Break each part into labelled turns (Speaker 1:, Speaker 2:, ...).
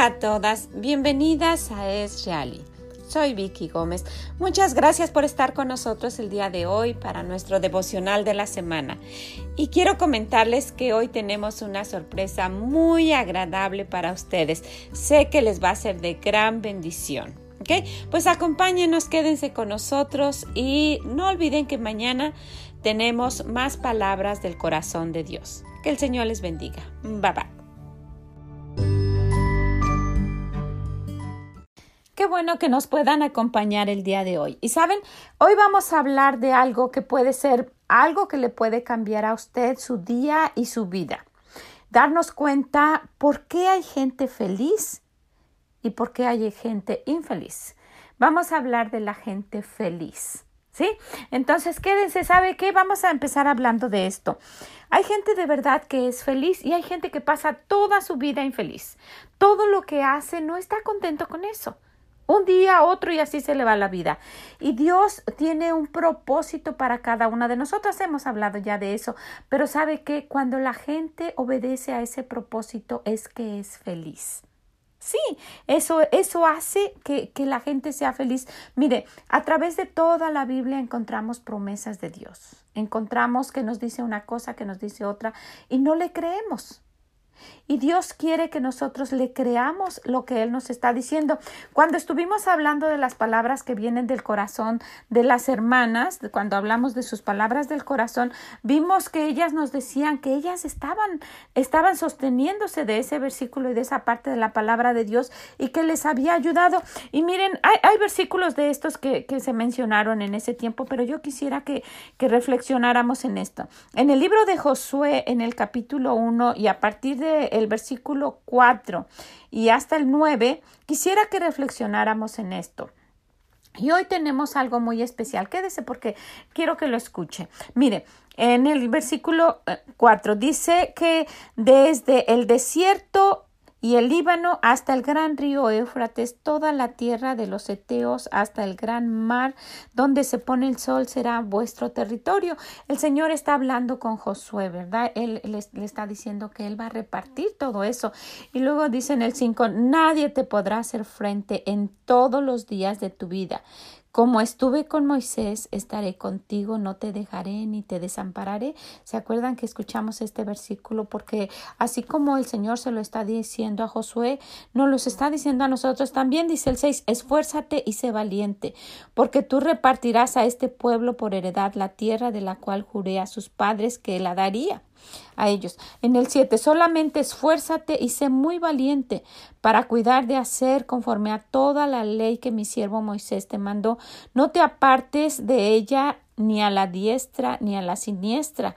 Speaker 1: Hola a todas, bienvenidas a Es Reali. Soy Vicky Gómez. Muchas gracias por estar con nosotros el día de hoy para nuestro devocional de la semana. Y quiero comentarles que hoy tenemos una sorpresa muy agradable para ustedes. Sé que les va a ser de gran bendición. ¿Ok? Pues acompáñenos, quédense con nosotros y no olviden que mañana tenemos más palabras del corazón de Dios. Que el Señor les bendiga. Bye bye. Qué bueno que nos puedan acompañar el día de hoy. Y saben, hoy vamos a hablar de algo que puede ser algo que le puede cambiar a usted su día y su vida. Darnos cuenta por qué hay gente feliz y por qué hay gente infeliz. Vamos a hablar de la gente feliz. ¿Sí? Entonces, quédense, ¿sabe qué? Vamos a empezar hablando de esto. Hay gente de verdad que es feliz y hay gente que pasa toda su vida infeliz. Todo lo que hace no está contento con eso un día, otro y así se le va la vida. Y Dios tiene un propósito para cada una de nosotras. Hemos hablado ya de eso, pero sabe que cuando la gente obedece a ese propósito es que es feliz. Sí, eso, eso hace que, que la gente sea feliz. Mire, a través de toda la Biblia encontramos promesas de Dios. Encontramos que nos dice una cosa, que nos dice otra, y no le creemos. Y Dios quiere que nosotros le creamos lo que Él nos está diciendo. Cuando estuvimos hablando de las palabras que vienen del corazón de las hermanas, cuando hablamos de sus palabras del corazón, vimos que ellas nos decían que ellas estaban, estaban sosteniéndose de ese versículo y de esa parte de la palabra de Dios y que les había ayudado. Y miren, hay, hay versículos de estos que, que, se mencionaron en ese tiempo, pero yo quisiera que, que reflexionáramos en esto. En el libro de Josué, en el capítulo 1 y a partir de el versículo 4 y hasta el 9, quisiera que reflexionáramos en esto. Y hoy tenemos algo muy especial. Quédese porque quiero que lo escuche. Mire, en el versículo 4 eh, dice que desde el desierto y el Líbano hasta el gran río Éufrates, toda la tierra de los Eteos hasta el gran mar donde se pone el sol será vuestro territorio. El Señor está hablando con Josué, ¿verdad? Él le, está diciendo que él va a repartir todo eso. Y luego dice en el 5, nadie te podrá hacer frente en todos los días de tu vida. Como estuve con Moisés, estaré contigo, no te dejaré ni te desampararé. ¿Se acuerdan que escuchamos este versículo? Porque así como el Señor se lo está diciendo a Josué, nos lo está diciendo a nosotros también, dice el 6, esfuérzate y sé valiente, porque tú repartirás a este pueblo por heredad la tierra de la cual juré a sus padres que la daría a ellos. En el 7, solamente esfuérzate y sé muy valiente para cuidar de hacer conforme a toda la ley que mi siervo Moisés te mandó. No te apartes de ella ni a la diestra ni a la siniestra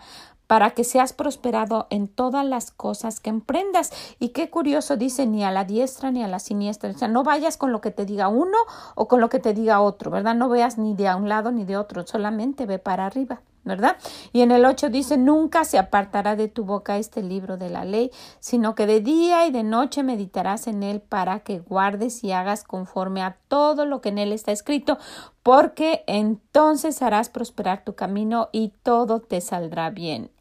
Speaker 1: para que seas prosperado en todas las cosas que emprendas. Y qué curioso dice, ni a la diestra ni a la siniestra. O sea, no vayas con lo que te diga uno o con lo que te diga otro, ¿verdad? No veas ni de un lado ni de otro, solamente ve para arriba. ¿Verdad? Y en el 8 dice, nunca se apartará de tu boca este libro de la ley, sino que de día y de noche meditarás en él para que guardes y hagas conforme a todo lo que en él está escrito, porque entonces harás prosperar tu camino y todo te saldrá bien.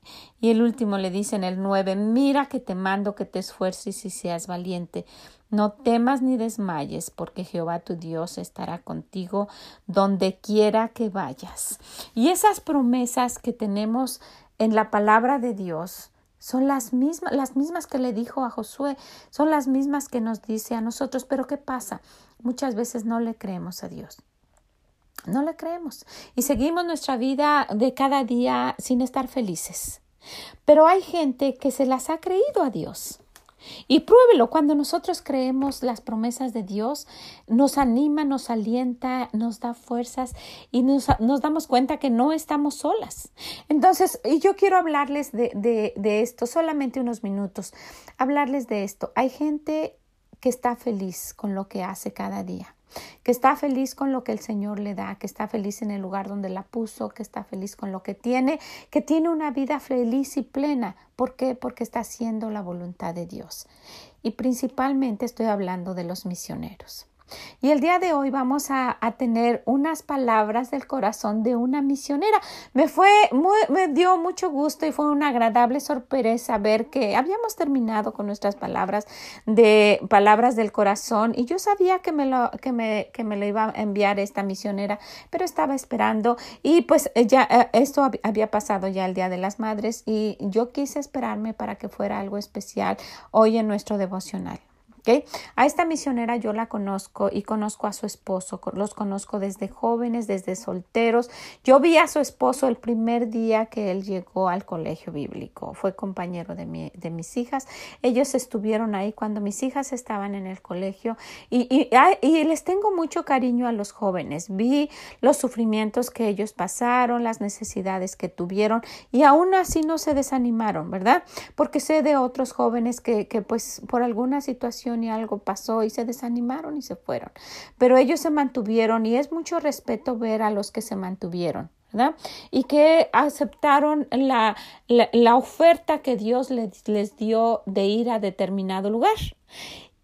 Speaker 1: Y el último le dice en el 9, mira que te mando que te esfuerces y seas valiente. No temas ni desmayes, porque Jehová tu Dios estará contigo donde quiera que vayas. Y esas promesas que tenemos en la palabra de Dios son las mismas, las mismas que le dijo a Josué, son las mismas que nos dice a nosotros. Pero ¿qué pasa? Muchas veces no le creemos a Dios. No le creemos y seguimos nuestra vida de cada día sin estar felices. Pero hay gente que se las ha creído a Dios. Y pruébelo, cuando nosotros creemos las promesas de Dios, nos anima, nos alienta, nos da fuerzas y nos, nos damos cuenta que no estamos solas. Entonces, y yo quiero hablarles de, de esto, solamente unos minutos, hablarles de esto. Hay gente que está feliz con lo que hace cada día que está feliz con lo que el Señor le da, que está feliz en el lugar donde la puso, que está feliz con lo que tiene, que tiene una vida feliz y plena. ¿Por qué? Porque está haciendo la voluntad de Dios. Y principalmente estoy hablando de los misioneros. Y el día de hoy vamos a, tener unas palabras del corazón de una misionera. Me fue muy, me dio mucho gusto y fue una agradable sorpresa ver que habíamos terminado con nuestras palabras de palabras del corazón y yo sabía que me lo, que me, que me lo iba a enviar esta misionera, pero estaba esperando y pues ya eh, esto había pasado ya el Día de las Madres y yo quise esperarme para que fuera algo especial hoy en nuestro devocional. A esta misionera yo la conozco y conozco a su esposo, los conozco desde jóvenes, desde solteros. Yo vi a su esposo el primer día que él llegó al colegio bíblico, fue compañero de, mis hijas. Ellos estuvieron ahí cuando mis hijas estaban en el colegio y les tengo mucho cariño a los jóvenes. Vi los sufrimientos que ellos pasaron, las necesidades que tuvieron y aún así no se desanimaron, ¿verdad? Porque sé de otros jóvenes que, que pues por alguna situación y algo pasó y se desanimaron y se fueron. Pero ellos se mantuvieron y es mucho respeto ver a los que se mantuvieron. ¿verdad? Y que aceptaron la, la, oferta que Dios les, les dio de ir a determinado lugar.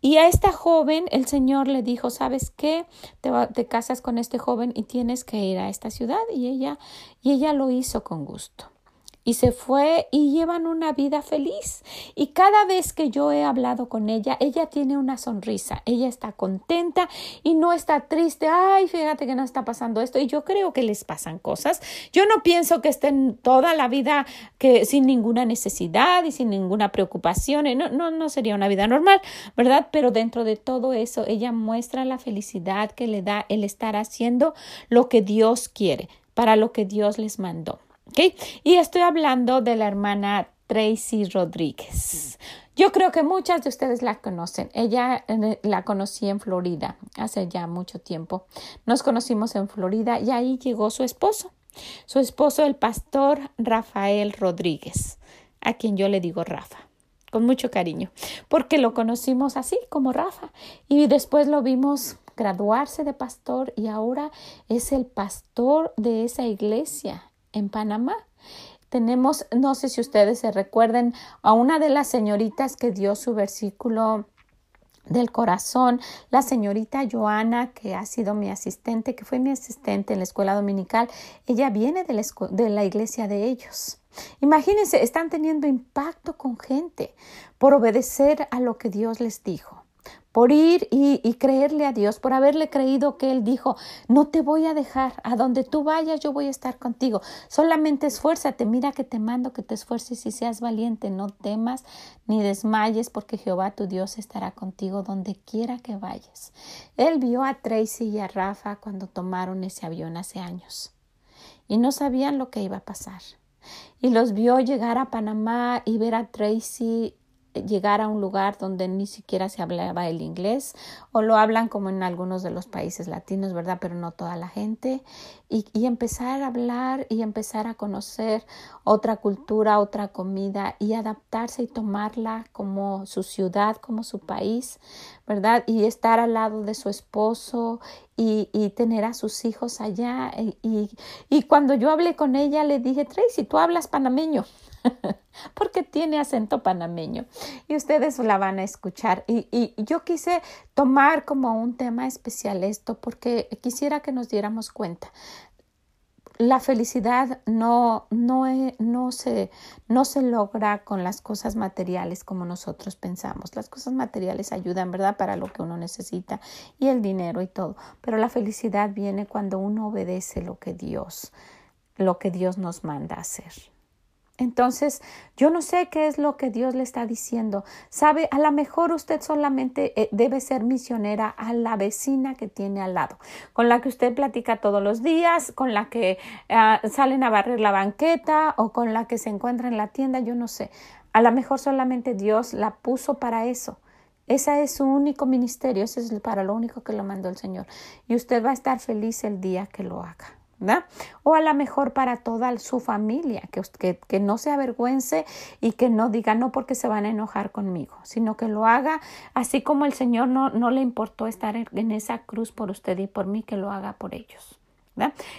Speaker 1: Y a esta joven el Señor le dijo, ¿sabes qué? Te, te, casas con este joven y tienes que ir a esta ciudad. Y ella, y ella lo hizo con gusto y se fue y llevan una vida feliz. Y cada vez que yo he hablado con ella, ella tiene una sonrisa, ella está contenta y no está triste, ay, fíjate que no está pasando esto. Y yo creo que les pasan cosas. Yo no pienso que estén toda la vida que sin ninguna necesidad y sin ninguna preocupación. No, no, no sería una vida normal, ¿verdad? Pero dentro de todo eso, ella muestra la felicidad que le da el estar haciendo lo que Dios quiere, para lo que Dios les mandó. Y estoy hablando de la hermana Tracy Rodríguez. Yo creo que muchas de ustedes la conocen. Ella la conocí en Florida hace ya mucho tiempo. Nos conocimos en Florida y ahí llegó su esposo. Su esposo, el pastor Rafael Rodríguez, a quien yo le digo Rafa con mucho cariño, porque lo conocimos así como Rafa y después lo vimos graduarse de pastor y ahora es el pastor de esa iglesia en Panamá. Tenemos, no sé si ustedes se recuerden, a una de las señoritas que dio su versículo del corazón, la señorita Joana, que ha sido mi asistente, que fue mi asistente en la escuela dominical, ella viene de la, de la iglesia de ellos. Imagínense, están teniendo impacto con gente por obedecer a lo que Dios les dijo por ir y, creerle a Dios, por haberle creído que Él dijo, no te voy a dejar, a donde tú vayas yo voy a estar contigo, solamente esfuérzate, mira que te mando que te esfuerces y seas valiente, no temas ni desmayes, porque Jehová tu Dios estará contigo donde quiera que vayas. Él vio a Tracy y a Rafa cuando tomaron ese avión hace años y no sabían lo que iba a pasar. Y los vio llegar a Panamá y ver a Tracy llegar a un lugar donde ni siquiera se hablaba el inglés o lo hablan como en algunos de los países latinos, ¿verdad? Pero no toda la gente. Y, empezar a hablar y empezar a conocer otra cultura, otra comida y adaptarse y tomarla como su ciudad, como su país, ¿verdad? Y estar al lado de su esposo y, tener a sus hijos allá. Y, y, y cuando yo hablé con ella, le dije, Tracy, tú hablas panameño. porque tiene acento panameño y ustedes la van a escuchar. Y, yo quise tomar como un tema especial esto porque quisiera que nos diéramos cuenta. La felicidad no, no, no, se, no se logra con las cosas materiales como nosotros pensamos. Las cosas materiales ayudan, ¿verdad?, para lo que uno necesita y el dinero y todo. Pero la felicidad viene cuando uno obedece lo que Dios, lo que Dios nos manda hacer. Entonces, yo no sé qué es lo que Dios le está diciendo. Sabe, a lo mejor usted solamente eh, debe ser misionera a la vecina que tiene al lado, con la que usted platica todos los días, con la que ah, salen a barrer la banqueta o con la que se encuentra en la tienda, yo no sé. A lo mejor solamente Dios la puso para eso. Ese es su único ministerio, ese es para lo único que lo mandó el Señor. Y usted va a estar feliz el día que lo haga. O a lo mejor para toda su familia, que, que, no se avergüence y que no diga no porque se van a enojar conmigo, sino que lo haga así como el Señor no, no le importó estar en, esa cruz por usted y por mí, que lo haga por ellos.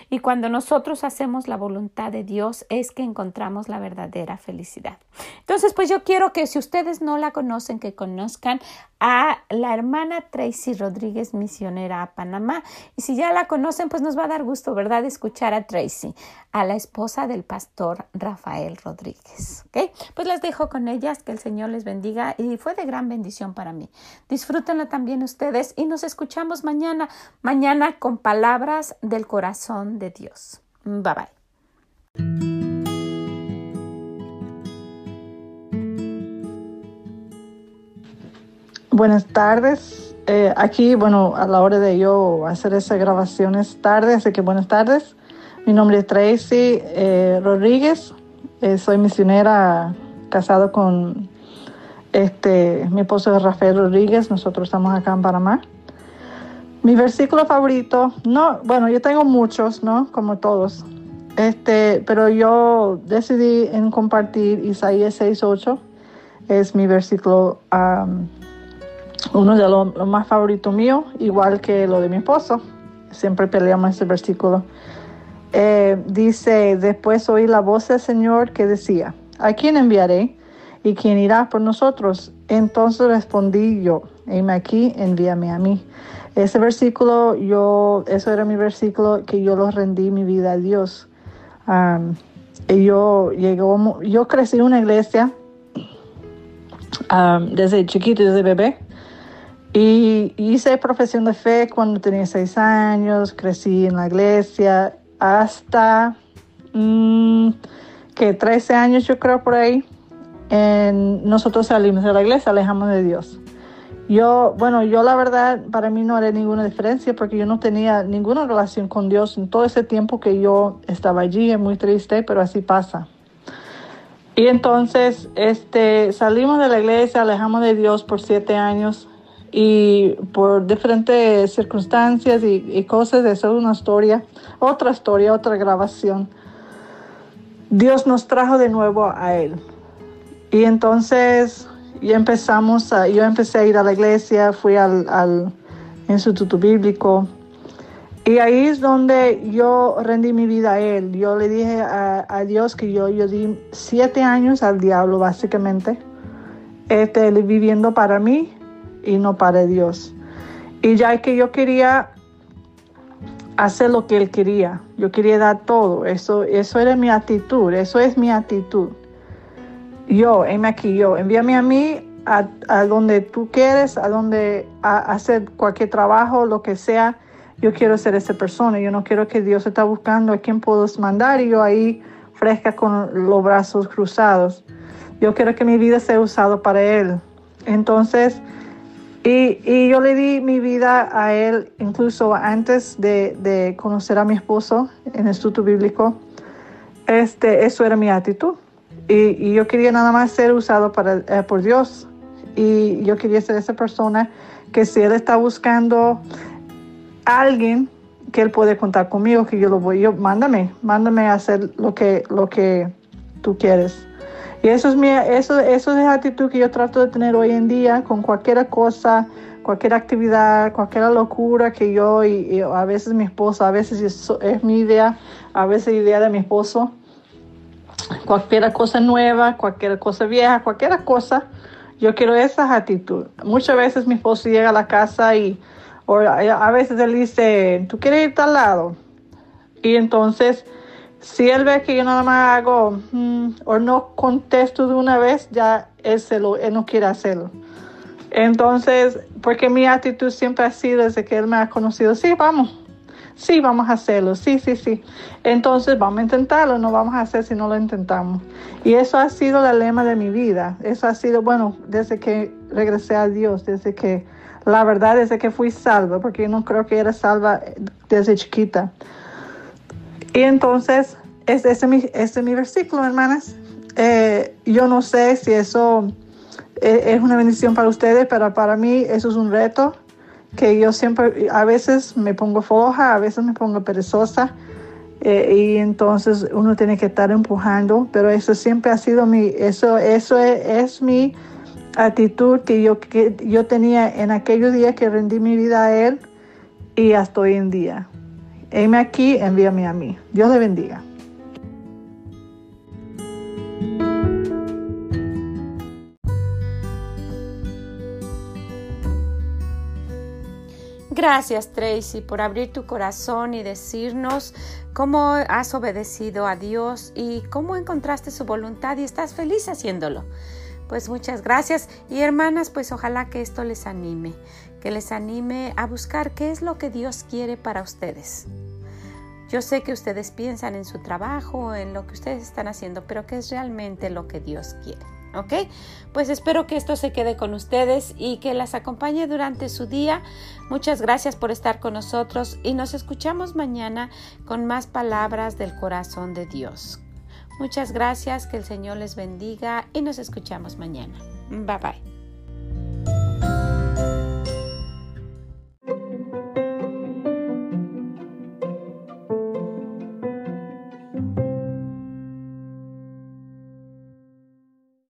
Speaker 1: Y cuando nosotros hacemos la voluntad de Dios es que encontramos la verdadera felicidad. Entonces, pues yo quiero que si ustedes no la conocen, que conozcan a la hermana Tracy Rodríguez, misionera a Panamá. Y si ya la conocen, pues nos va a dar gusto, ¿verdad?, escuchar a Tracy, a la esposa del pastor Rafael Rodríguez. ¿Ok? Pues las dejo con ellas, que el Señor les bendiga y fue de gran bendición para mí. Disfrútenlo también ustedes y nos escuchamos mañana, mañana con palabras del corazón de Dios. Bye bye.
Speaker 2: Buenas tardes. Eh, aquí, bueno, a la hora de yo hacer esas grabaciones tarde, así que buenas tardes. Mi nombre es Tracy eh, Rodríguez. Eh, soy misionera casado con este mi esposo Rafael Rodríguez. Nosotros estamos acá en Panamá. Mi versículo favorito, no, bueno, yo tengo muchos, ¿no? Como todos. Este, pero yo decidí en compartir Isaías 6:8. Es mi versículo uno de los más favoritos míos, igual que lo de mi esposo. Siempre peleamos ese versículo. Eh, dice, después oí la voz del Señor que decía, ¿a quién enviaré? ¿Y quién irá por nosotros? Entonces respondí yo, heme aquí, envíame a mí. Ese versículo, yo, eso era mi versículo que yo lo rendí mi vida a Dios. y yo, llegó, yo crecí en una iglesia desde chiquito, desde bebé. Y hice profesión de fe cuando tenía seis años, crecí en la iglesia hasta mm, que 13 años yo creo por ahí. En, nosotros salimos de la iglesia, alejamos de Dios. Yo, bueno, yo la verdad, para mí no haré ninguna diferencia porque yo no tenía ninguna relación con Dios en todo ese tiempo que yo estaba allí, es muy triste, pero así pasa. Y entonces, este, salimos de la iglesia, alejamos de Dios por siete años y por diferentes circunstancias y, cosas, eso es una historia, otra historia, otra grabación. Dios nos trajo de nuevo a Él. Y entonces yo empezamos a, yo empecé a ir a la iglesia, fui al, al Instituto Bíblico. Y ahí es donde yo rendí mi vida a Él. Yo le dije a, a Dios que yo, yo di siete años al diablo, básicamente, este, viviendo para mí y no para Dios. Y ya que yo quería hacer lo que Él quería, yo quería dar todo, eso, eso era mi actitud, eso es mi actitud. Yo, envíame aquí, yo, envíame a mí a, donde tú quieres, a donde hacer cualquier trabajo, lo que sea. Yo quiero ser esa persona. Yo no quiero que Dios está buscando a quién puedo mandar y yo ahí fresca con los brazos cruzados. Yo quiero que mi vida sea usada para Él. Entonces, y, yo le di mi vida a él incluso antes de, conocer a mi esposo en el Instituto Bíblico. Este, eso era mi actitud. Y, yo quería nada más ser usado para, eh, por Dios. Y yo quería ser esa persona que si él está buscando alguien que él puede contar conmigo, que yo lo voy, yo mándame, mándame a hacer lo que, lo que tú quieres. Y eso es, mi, eso, eso es la actitud que yo trato de tener hoy en día con cualquier cosa, cualquier actividad, cualquier locura que yo y, a veces mi esposo, a veces es, mi idea, a veces idea de mi esposo. Cualquier cosa nueva, cualquier cosa vieja, cualquier cosa, yo quiero esa actitud. Muchas veces mi esposo llega a la casa y a veces él dice, ¿tú quieres ir tal lado? Y entonces si él ve que yo nada más hago mm, o no contesto de una vez, ya él, se lo, él no quiere hacerlo. Entonces, porque mi actitud siempre ha sido desde que él me ha conocido, sí, vamos, sí, vamos a hacerlo, sí, sí, sí. Entonces, vamos a intentarlo, no vamos a hacer si no lo intentamos. Y eso ha sido el lema de mi vida. Eso ha sido, bueno, desde que regresé a Dios, desde que, la verdad, desde que fui salva, porque yo no creo que era salva desde chiquita. Y entonces, este, es mi, mi versículo, hermanas. Eh, yo no sé si eso eh, es una bendición para ustedes, pero para mí eso es un reto que yo siempre, a veces me pongo floja, a veces me pongo perezosa. Eh, y entonces uno tiene que estar empujando, pero eso siempre ha sido mi, eso, eso es, mi actitud que yo, que yo tenía en aquellos días que rendí mi vida a Él y hasta hoy en día. heme aquí, envíame a mí. Dios le bendiga.
Speaker 1: Gracias Tracy por abrir tu corazón y decirnos cómo has obedecido a Dios y cómo encontraste su voluntad y estás feliz haciéndolo. Pues muchas gracias y hermanas, pues ojalá que esto les anime, que les anime a buscar qué es lo que Dios quiere para ustedes. Yo sé que ustedes piensan en su trabajo, en lo que ustedes están haciendo, pero qué es realmente lo que Dios quiere. ¿Ok? Pues espero que esto se quede con ustedes y que las acompañe durante su día. Muchas gracias por estar con nosotros y nos escuchamos mañana con más palabras del corazón de Dios. Muchas gracias, que el Señor les bendiga y nos escuchamos mañana. Bye bye.